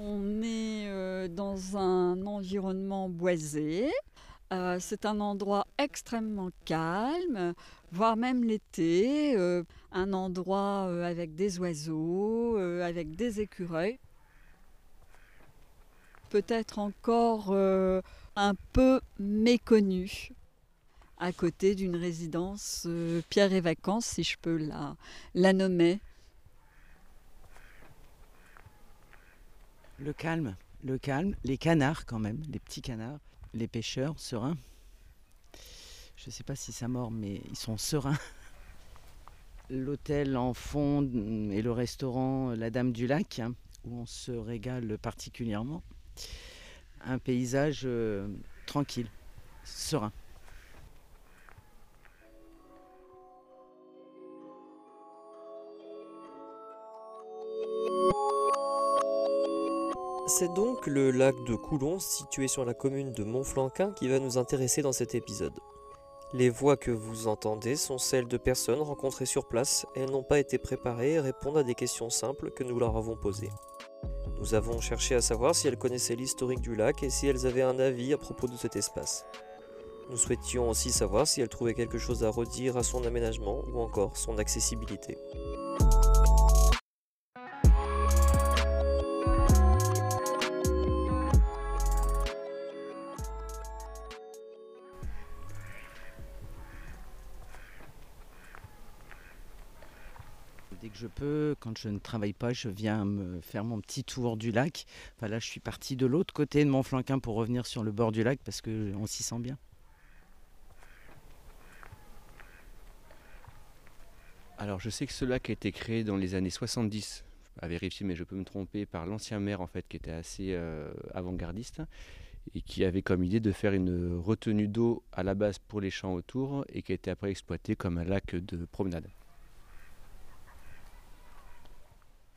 On est euh, dans un environnement boisé. Euh, c'est un endroit extrêmement calme, voire même l'été, euh, un endroit avec des oiseaux, avec des écureuils. Peut-être encore un peu méconnu, à côté d'une résidence Pierre et Vacances, si je peux la, la nommer. Le calme, le calme, les canards quand même, les petits canards, les pêcheurs sereins. Je ne sais pas si ça mord, mais ils sont sereins. L'hôtel en fond et le restaurant La Dame du Lac, hein, où on se régale particulièrement. Un paysage euh, tranquille, serein. C'est donc le lac de Coulon, situé sur la commune de Montflanquin, qui va nous intéresser dans cet épisode. Les voix que vous entendez sont celles de personnes rencontrées sur place. Elles n'ont pas été préparées et répondent à des questions simples que nous leur avons posées. Nous avons cherché à savoir si elles connaissaient l'historique du lac et si elles avaient un avis à propos de cet espace. Nous souhaitions aussi savoir si elles trouvaient quelque chose à redire à son aménagement ou encore son accessibilité. Que je peux, quand je ne travaille pas, je viens me faire mon petit tour du lac. Là, je suis parti de l'autre côté de Montflanquin pour revenir sur le bord du lac parce qu'on s'y sent bien. Alors je sais que ce lac a été créé dans les années 70, à vérifier mais je peux me tromper, par l'ancien maire en fait qui était assez euh, avant-gardiste et qui avait comme idée de faire une retenue d'eau à la base pour les champs autour et qui a été après exploité comme un lac de promenade.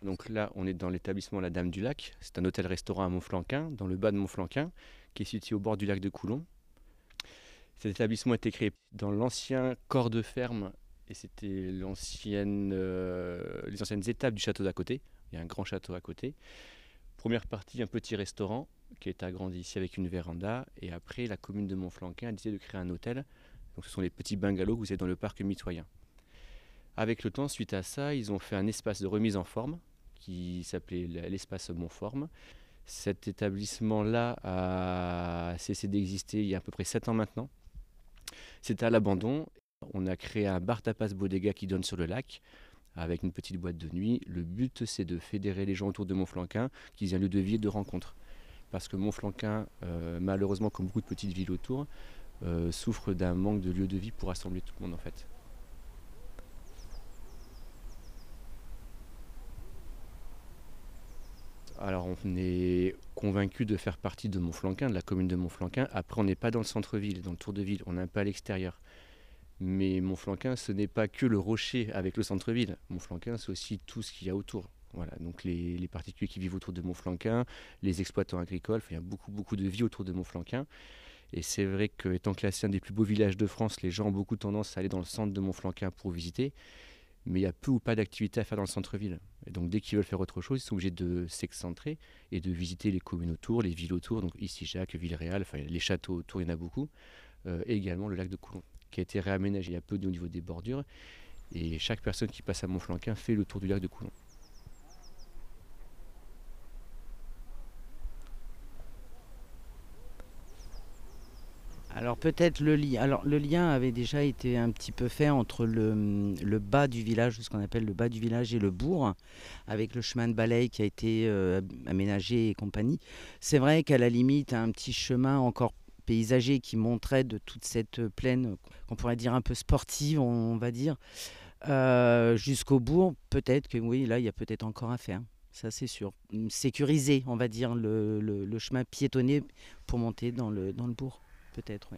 Donc là on est dans l'établissement La Dame du Lac, c'est un hôtel-restaurant à Montflanquin, dans le bas de Montflanquin, qui est situé au bord du lac de Coulon. Cet établissement a été créé dans l'ancien corps de ferme et c'était euh, les anciennes étapes du château d'à côté. Il y a un grand château à côté. Première partie, un petit restaurant qui est agrandi ici avec une véranda. Et après, la commune de Montflanquin a décidé de créer un hôtel. Donc, ce sont les petits bungalows que vous avez dans le parc mitoyen. Avec le temps, suite à ça, ils ont fait un espace de remise en forme qui s'appelait l'espace Montforme. Cet établissement-là a cessé d'exister il y a à peu près 7 ans maintenant. C'était à l'abandon on a créé un bar tapas bodega qui donne sur le lac avec une petite boîte de nuit. Le but, c'est de fédérer les gens autour de Montflanquin, qui est un lieu de vie et de rencontre. Parce que Montflanquin, euh, malheureusement, comme beaucoup de petites villes autour, euh, souffre d'un manque de lieux de vie pour rassembler tout le monde en fait. Alors on est convaincu de faire partie de Montflanquin, de la commune de Montflanquin. Après, on n'est pas dans le centre-ville, dans le tour de ville, on est un peu à l'extérieur. Mais Montflanquin, ce n'est pas que le rocher avec le centre-ville. Montflanquin, c'est aussi tout ce qu'il y a autour. Voilà, donc les, particuliers qui vivent autour de Montflanquin, les exploitants agricoles, il y a beaucoup, beaucoup de vie autour de Montflanquin. Et c'est vrai qu'étant classé un des plus beaux villages de France, les gens ont beaucoup tendance à aller dans le centre de Montflanquin pour visiter. Mais il y a peu ou pas d'activités à faire dans le centre-ville. Donc dès qu'ils veulent faire autre chose, ils sont obligés de s'excentrer et de visiter les communes autour, les villes autour. Donc ici Jacques, Villeréal, enfin les châteaux autour, il y en a beaucoup. Euh, et également le lac de Coulon qui a été réaménagé il y a peu au niveau des bordures. Et chaque personne qui passe à Montflanquin fait le tour du lac de Coulon. Alors peut-être le lien. Alors le lien avait déjà été un petit peu fait entre le, bas du village, ce qu'on appelle le bas du village et le bourg, avec le chemin de balaye qui a été euh, aménagé et compagnie. C'est vrai qu'à la limite, un petit chemin encore paysager qui montrait de toute cette plaine qu'on pourrait dire un peu sportive, on, va dire, euh, jusqu'au bourg. Peut-être que oui, là, il y a peut-être encore à faire. Ça, c'est sûr. Sécuriser, on va dire, le, le, chemin piétonné pour monter dans le, dans le bourg. Peut-être, oui.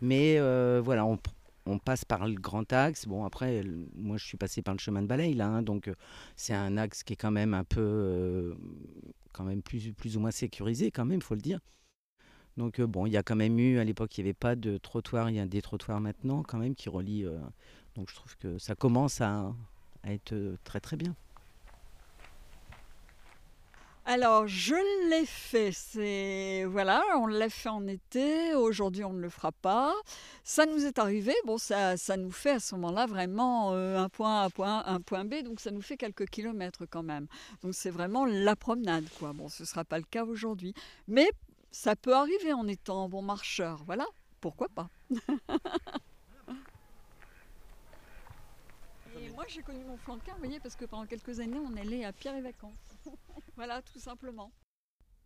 Mais euh, voilà, on, passe par le grand axe. Bon, après, moi, je suis passé par le chemin de balaye, là. Hein, donc, c'est un axe qui est quand même un peu. Euh, quand même plus, ou moins sécurisé, quand même, il faut le dire. Donc euh, bon, il y a quand même eu, à l'époque, il n'y avait pas de trottoir, il y a des trottoirs maintenant quand même qui relient. Euh, donc je trouve que ça commence à, être très très bien. Alors, je l'ai fait, c'est voilà, on l'a fait en été, aujourd'hui on ne le fera pas. Ça nous est arrivé, bon, ça, ça nous fait à ce moment-là vraiment euh, un point A, point, un point B, donc ça nous fait quelques kilomètres quand même. Donc c'est vraiment la promenade, quoi. Bon, ce ne sera pas le cas aujourd'hui, mais ça peut arriver en étant bon marcheur, voilà, pourquoi pas? Et moi j'ai connu mon flanquin, vous voyez, parce que pendant quelques années on allait à Pierre et Vacances. voilà, tout simplement.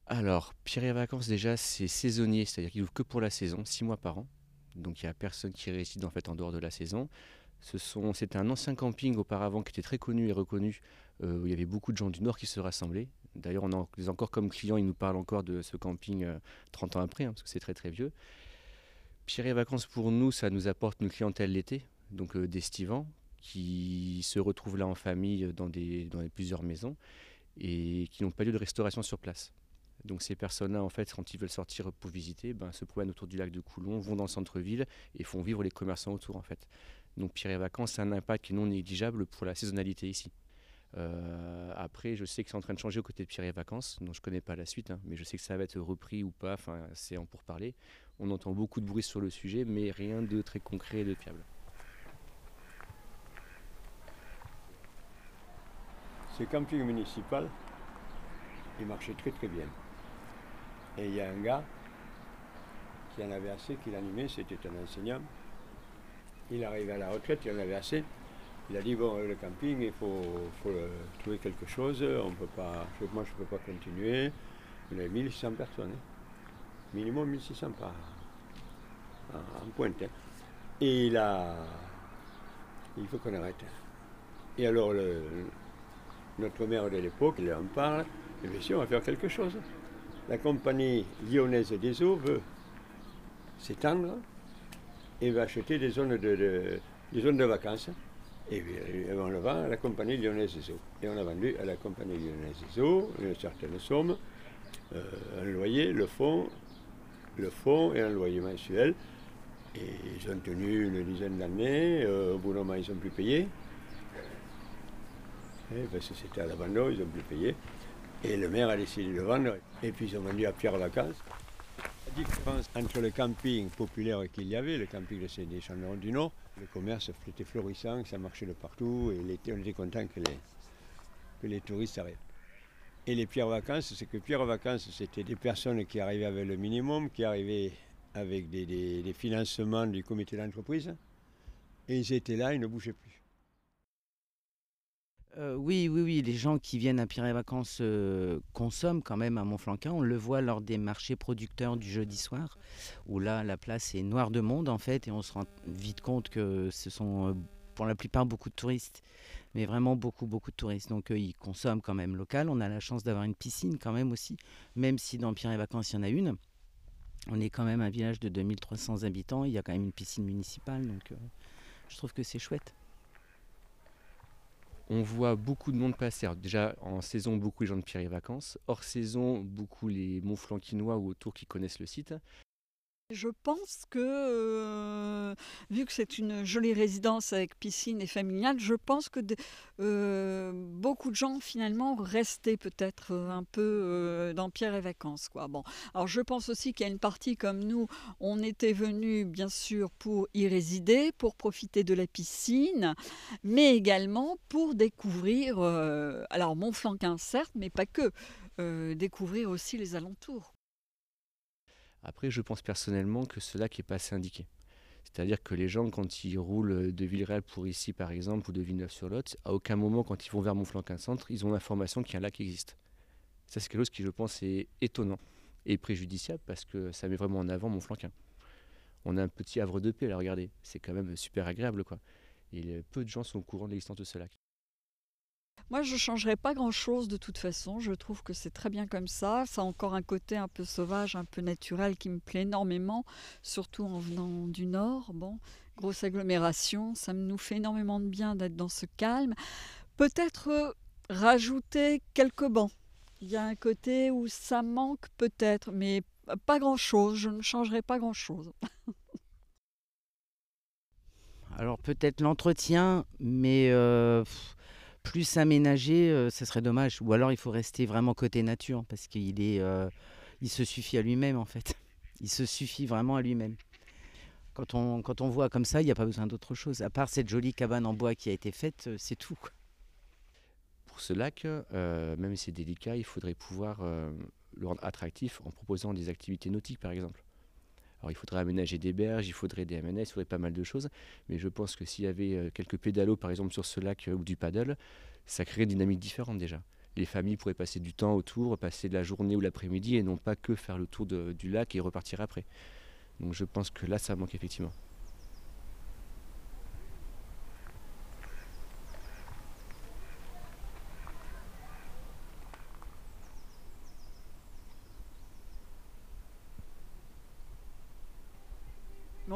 Alors, Pierre et Vacances, déjà, c'est saisonnier, c'est-à-dire qu'il ouvre que pour la saison, six mois par an. Donc, il n'y a personne qui réside en fait en dehors de la saison. C'était un ancien camping auparavant qui était très connu et reconnu, euh, où il y avait beaucoup de gens du Nord qui se rassemblaient. D'ailleurs, on a encore comme clients, ils nous parlent encore de ce camping 30 euh, ans après, hein, parce que c'est très très vieux. Pierre et Vacances, pour nous, ça nous apporte une clientèle l'été, donc euh, d'estivants, qui se retrouvent là en famille dans, des, dans plusieurs maisons et qui n'ont pas lieu de restauration sur place. Donc ces personnes-là, en fait, quand ils veulent sortir pour visiter, ben, se promènent autour du lac de Coulon, vont dans le centre-ville et font vivre les commerçants autour, en fait. Donc Pierre et Vacances, c'est un impact qui est non négligeable pour la saisonnalité ici. Euh, après, je sais que c'est en train de changer aux côtés de Pierre et Vacances, donc je ne connais pas la suite, hein, mais je sais que ça va être repris ou pas, enfin, c'est en pourparler. On entend beaucoup de bruit sur le sujet, mais rien de très concret et de fiable. Ce camping municipal, il marchait très très bien. Et il y a un gars qui en avait assez, qui l'animait, c'était un enseignant. Il arrivait à la retraite, il en avait assez. Il a dit bon le camping, il faut, trouver quelque chose, on peut pas, moi je ne peux pas continuer. Il y avait 1600 personnes, hein. minimum 1600 par en, pointe. Hein. Et il a, il faut qu'on arrête. Et alors le, notre maire de l'époque, il en parle, et bien sûr, on va faire quelque chose. La compagnie lyonnaise des eaux veut s'étendre et va acheter des zones de, des zones de vacances. Et on le vend à la compagnie lyonnaise des eaux. Et on a vendu à la compagnie lyonnaise des eaux une certaine somme, euh, un loyer, le fonds, le fonds et un loyer mensuel. Et ils ont tenu une dizaine d'années. Euh, au bout d'un moment, ils n'ont plus payé. Eh, parce que c'était à l'abandon, ils n'ont plus payé. Et le maire a décidé de vendre. Et puis ils ont vendu à Pierre Vacances. La différence entre le camping populaire qu'il y avait, le camping de Saint-Denis du Nord, le commerce était florissant, ça marchait de partout, et on était content que les, que les touristes arrivent. Et les Pierre Vacances, c'est que Pierre Vacances, c'était des personnes qui arrivaient avec le minimum, qui arrivaient avec des financements du comité d'entreprise, et ils étaient là, ils ne bougeaient plus. Euh, oui, oui, oui, les gens qui viennent à Pierre et Vacances euh, consomment quand même à Montflanquin. On le voit lors des marchés producteurs du jeudi soir, où là, la place est noire de monde en fait, et on se rend vite compte que ce sont euh, pour la plupart beaucoup de touristes, mais vraiment beaucoup, beaucoup de touristes. Donc ils consomment quand même local. On a la chance d'avoir une piscine quand même aussi, même si dans Pierre et Vacances il y en a une. On est quand même un village de 2300 habitants, il y a quand même une piscine municipale, donc je trouve que c'est chouette on voit beaucoup de monde passer. déjà en saison, beaucoup les gens de Pierre et Vacances. Hors saison, beaucoup les Montflanquinois ou autour qui connaissent le site. Je pense que, euh, vu que c'est une jolie résidence avec piscine et familiale, je pense que euh, beaucoup de gens finalement restaient peut-être euh, un peu dans Pierre et Vacances. Quoi. Bon. Alors je pense aussi qu'il y a une partie comme nous, on était venus bien sûr pour y résider, pour profiter de la piscine, mais également pour découvrir, alors Montflanquin certes, mais pas que, découvrir aussi les alentours. Après, je pense personnellement que ce lac n'est pas assez indiqué. C'est-à-dire que les gens, quand ils roulent de Villereal pour ici, par exemple, ou de Villeneuve-sur-Lot, à aucun moment, quand ils vont vers Montflanquin-Centre, ils ont l'information qu'il y a un lac qui existe. Ça, c'est quelque chose qui, je pense, est étonnant et préjudiciable parce que ça met vraiment en avant Montflanquin. On a un petit havre de paix, là, regardez. C'est quand même super agréable, quoi. Et peu de gens sont au courant de l'existence de ce lac. Moi, je ne changerais pas grand-chose de toute façon. Je trouve que c'est très bien comme ça. Ça a encore un côté un peu sauvage, un peu naturel qui me plaît énormément, surtout en venant du nord. Bon, grosse agglomération, ça nous fait énormément de bien d'être dans ce calme. Peut-être euh, rajouter quelques bancs. Il y a un côté où ça manque peut-être, mais pas grand-chose. Je ne changerai pas grand-chose. Alors peut-être l'entretien, mais... Euh, plus aménagé, euh, ce serait dommage. Ou alors il faut rester vraiment côté nature parce qu'il est, euh, il se suffit à lui-même en fait. Il se suffit vraiment à lui-même. Quand on, voit comme ça, il n'y a pas besoin d'autre chose. À part cette jolie cabane en bois qui a été faite, euh, c'est tout. Pour ce lac, même si c'est délicat, il faudrait pouvoir le rendre attractif en proposant des activités nautiques par exemple. Alors il faudrait aménager des berges, il faudrait des MNS, il faudrait pas mal de choses, mais je pense que s'il y avait euh, quelques pédalos par exemple sur ce lac euh, ou du paddle, ça créerait une dynamique différente déjà. Les familles pourraient passer du temps autour, passer la journée ou l'après-midi et non pas que faire le tour de- du lac et repartir après. Donc je pense que là ça manque effectivement.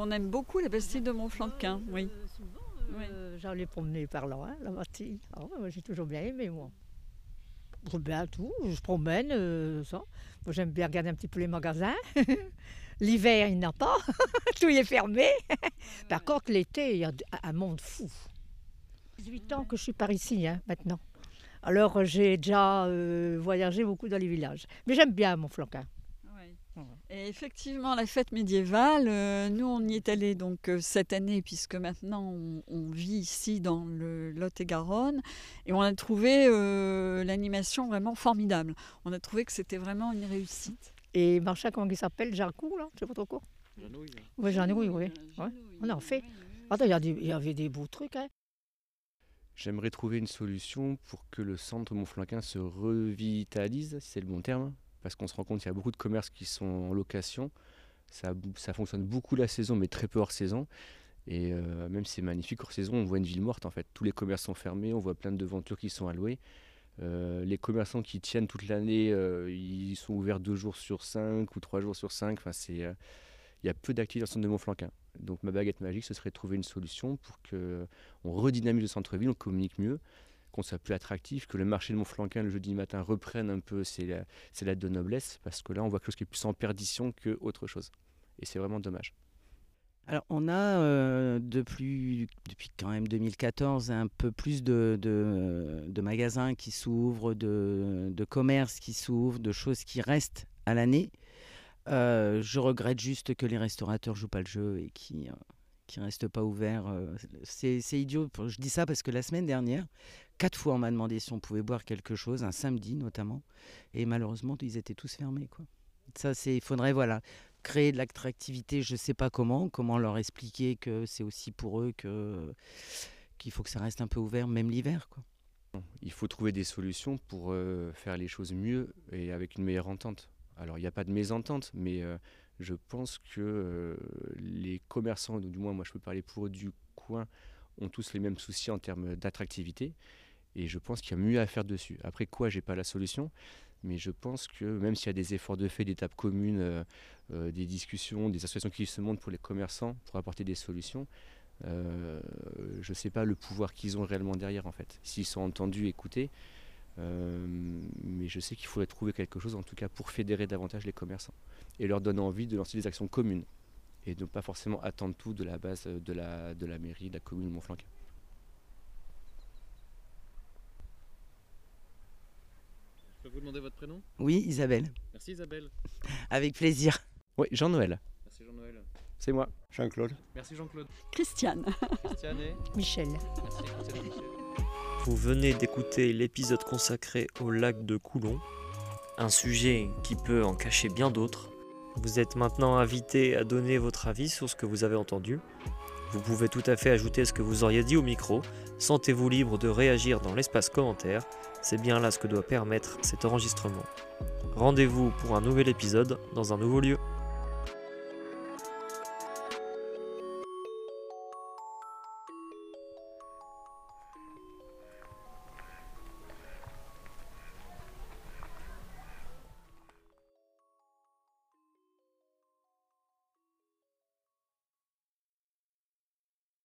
On aime beaucoup la Bastille de Montflanquin, oui. Euh, souvent, euh, j'allais promener par là, hein, la Bastille. Ah j'ai toujours bien aimé, moi. Bien tout, je promène, euh, ça. Moi, j'aime bien regarder un petit peu les magasins. L'hiver, il n'y en a pas, tout est fermé. Par contre, l'été, il y a un monde fou. 18 ans que je suis par ici, hein, maintenant. Alors, euh, j'ai déjà euh, voyagé beaucoup dans les villages. Mais j'aime bien Montflanquin. Et effectivement, la fête médiévale, euh, nous on y est allé donc euh, cette année puisque maintenant on, on vit ici dans le Lot-et-Garonne et on a trouvé euh, l'animation vraiment formidable. On a trouvé que c'était vraiment une réussite. Et machin, comment il s'appelle? Jarcou, là? Je sais pas trop quoi. Oui, Jeannouille, oui. Ouais. On en fait. Attends, il y avait des beaux trucs, hein. J'aimerais trouver une solution pour que le centre Montflanquin se revitalise, si c'est le bon terme, parce qu'on se rend compte qu'il y a beaucoup de commerces qui sont en location. Ça, fonctionne beaucoup la saison, mais très peu hors saison. Et euh, même c'est magnifique hors saison, on voit une ville morte en fait. Tous les commerces sont fermés, on voit plein de devantures qui sont allouées. Euh, les commerçants qui tiennent toute l'année, euh, ils sont ouverts deux jours sur cinq ou trois jours sur cinq. Enfin, c'est, euh, il y a peu d'activités dans le centre de Montflanquin. Donc ma baguette magique, ce serait de trouver une solution pour que on redynamise le centre-ville, on communique mieux, qu'on soit plus attractif, que le marché de Montflanquin le jeudi matin reprenne un peu ses, ses lettres de noblesse, parce que là on voit quelque chose qui est plus en perdition que autre chose. Et c'est vraiment dommage. Alors, on a euh, depuis, depuis quand même 2014 un peu plus de, de- magasins qui s'ouvrent, de, de commerces qui s'ouvrent, de choses qui restent à l'année. Euh, je regrette juste que les restaurateurs jouent pas le jeu et qui qui restent pas ouverts. euh, c'est idiot. Je dis ça parce que la semaine dernière, quatre fois on m'a demandé si on pouvait boire quelque chose, un samedi notamment, et malheureusement ils étaient tous fermés. Quoi. Ça, c'est, il faudrait voilà créer de l'attractivité, je sais pas comment, comment leur expliquer que c'est aussi pour eux que qu'il faut que ça reste un peu ouvert, même l'hiver. Quoi. Il faut trouver des solutions pour euh, faire les choses mieux et avec une meilleure entente. Alors il n'y a pas de mésentente, mais euh, je pense que euh, les commerçants, ou du moins moi je peux parler pour eux du coin, ont tous les mêmes soucis en termes d'attractivité. Et je pense qu'il y a mieux à faire dessus. Après quoi, j'ai pas la solution, mais je pense que même s'il y a des efforts de fait, d'étapes communes, euh, euh, des discussions, des associations qui se montrent pour les commerçants pour apporter des solutions, euh, je ne sais pas le pouvoir qu'ils ont réellement derrière en fait. S'ils sont entendus, écoutés, mais je sais qu'il faudrait trouver quelque chose en tout cas pour fédérer davantage les commerçants et leur donner envie de lancer des actions communes et de ne pas forcément attendre tout de la base de la, de la mairie, de la commune de Montflanquin. Je peux vous demander votre prénom Oui, Isabelle, Merci Isabelle. avec plaisir. Oui, Jean-Noël, Merci Jean-Noël. c'est moi. Jean-Claude Merci Jean-Claude. Christiane. Christiane et Michel. Merci Christiane et Michel. Vous venez d'écouter l'épisode consacré au lac de Coulon, un sujet qui peut en cacher bien d'autres. Vous êtes maintenant invité à donner votre avis sur ce que vous avez entendu. Vous pouvez tout à fait ajouter ce que vous auriez dit au micro. Sentez-vous libre de réagir dans l'espace commentaire. C'est bien là ce que doit permettre cet enregistrement. Rendez-vous pour un nouvel épisode dans un nouveau lieu.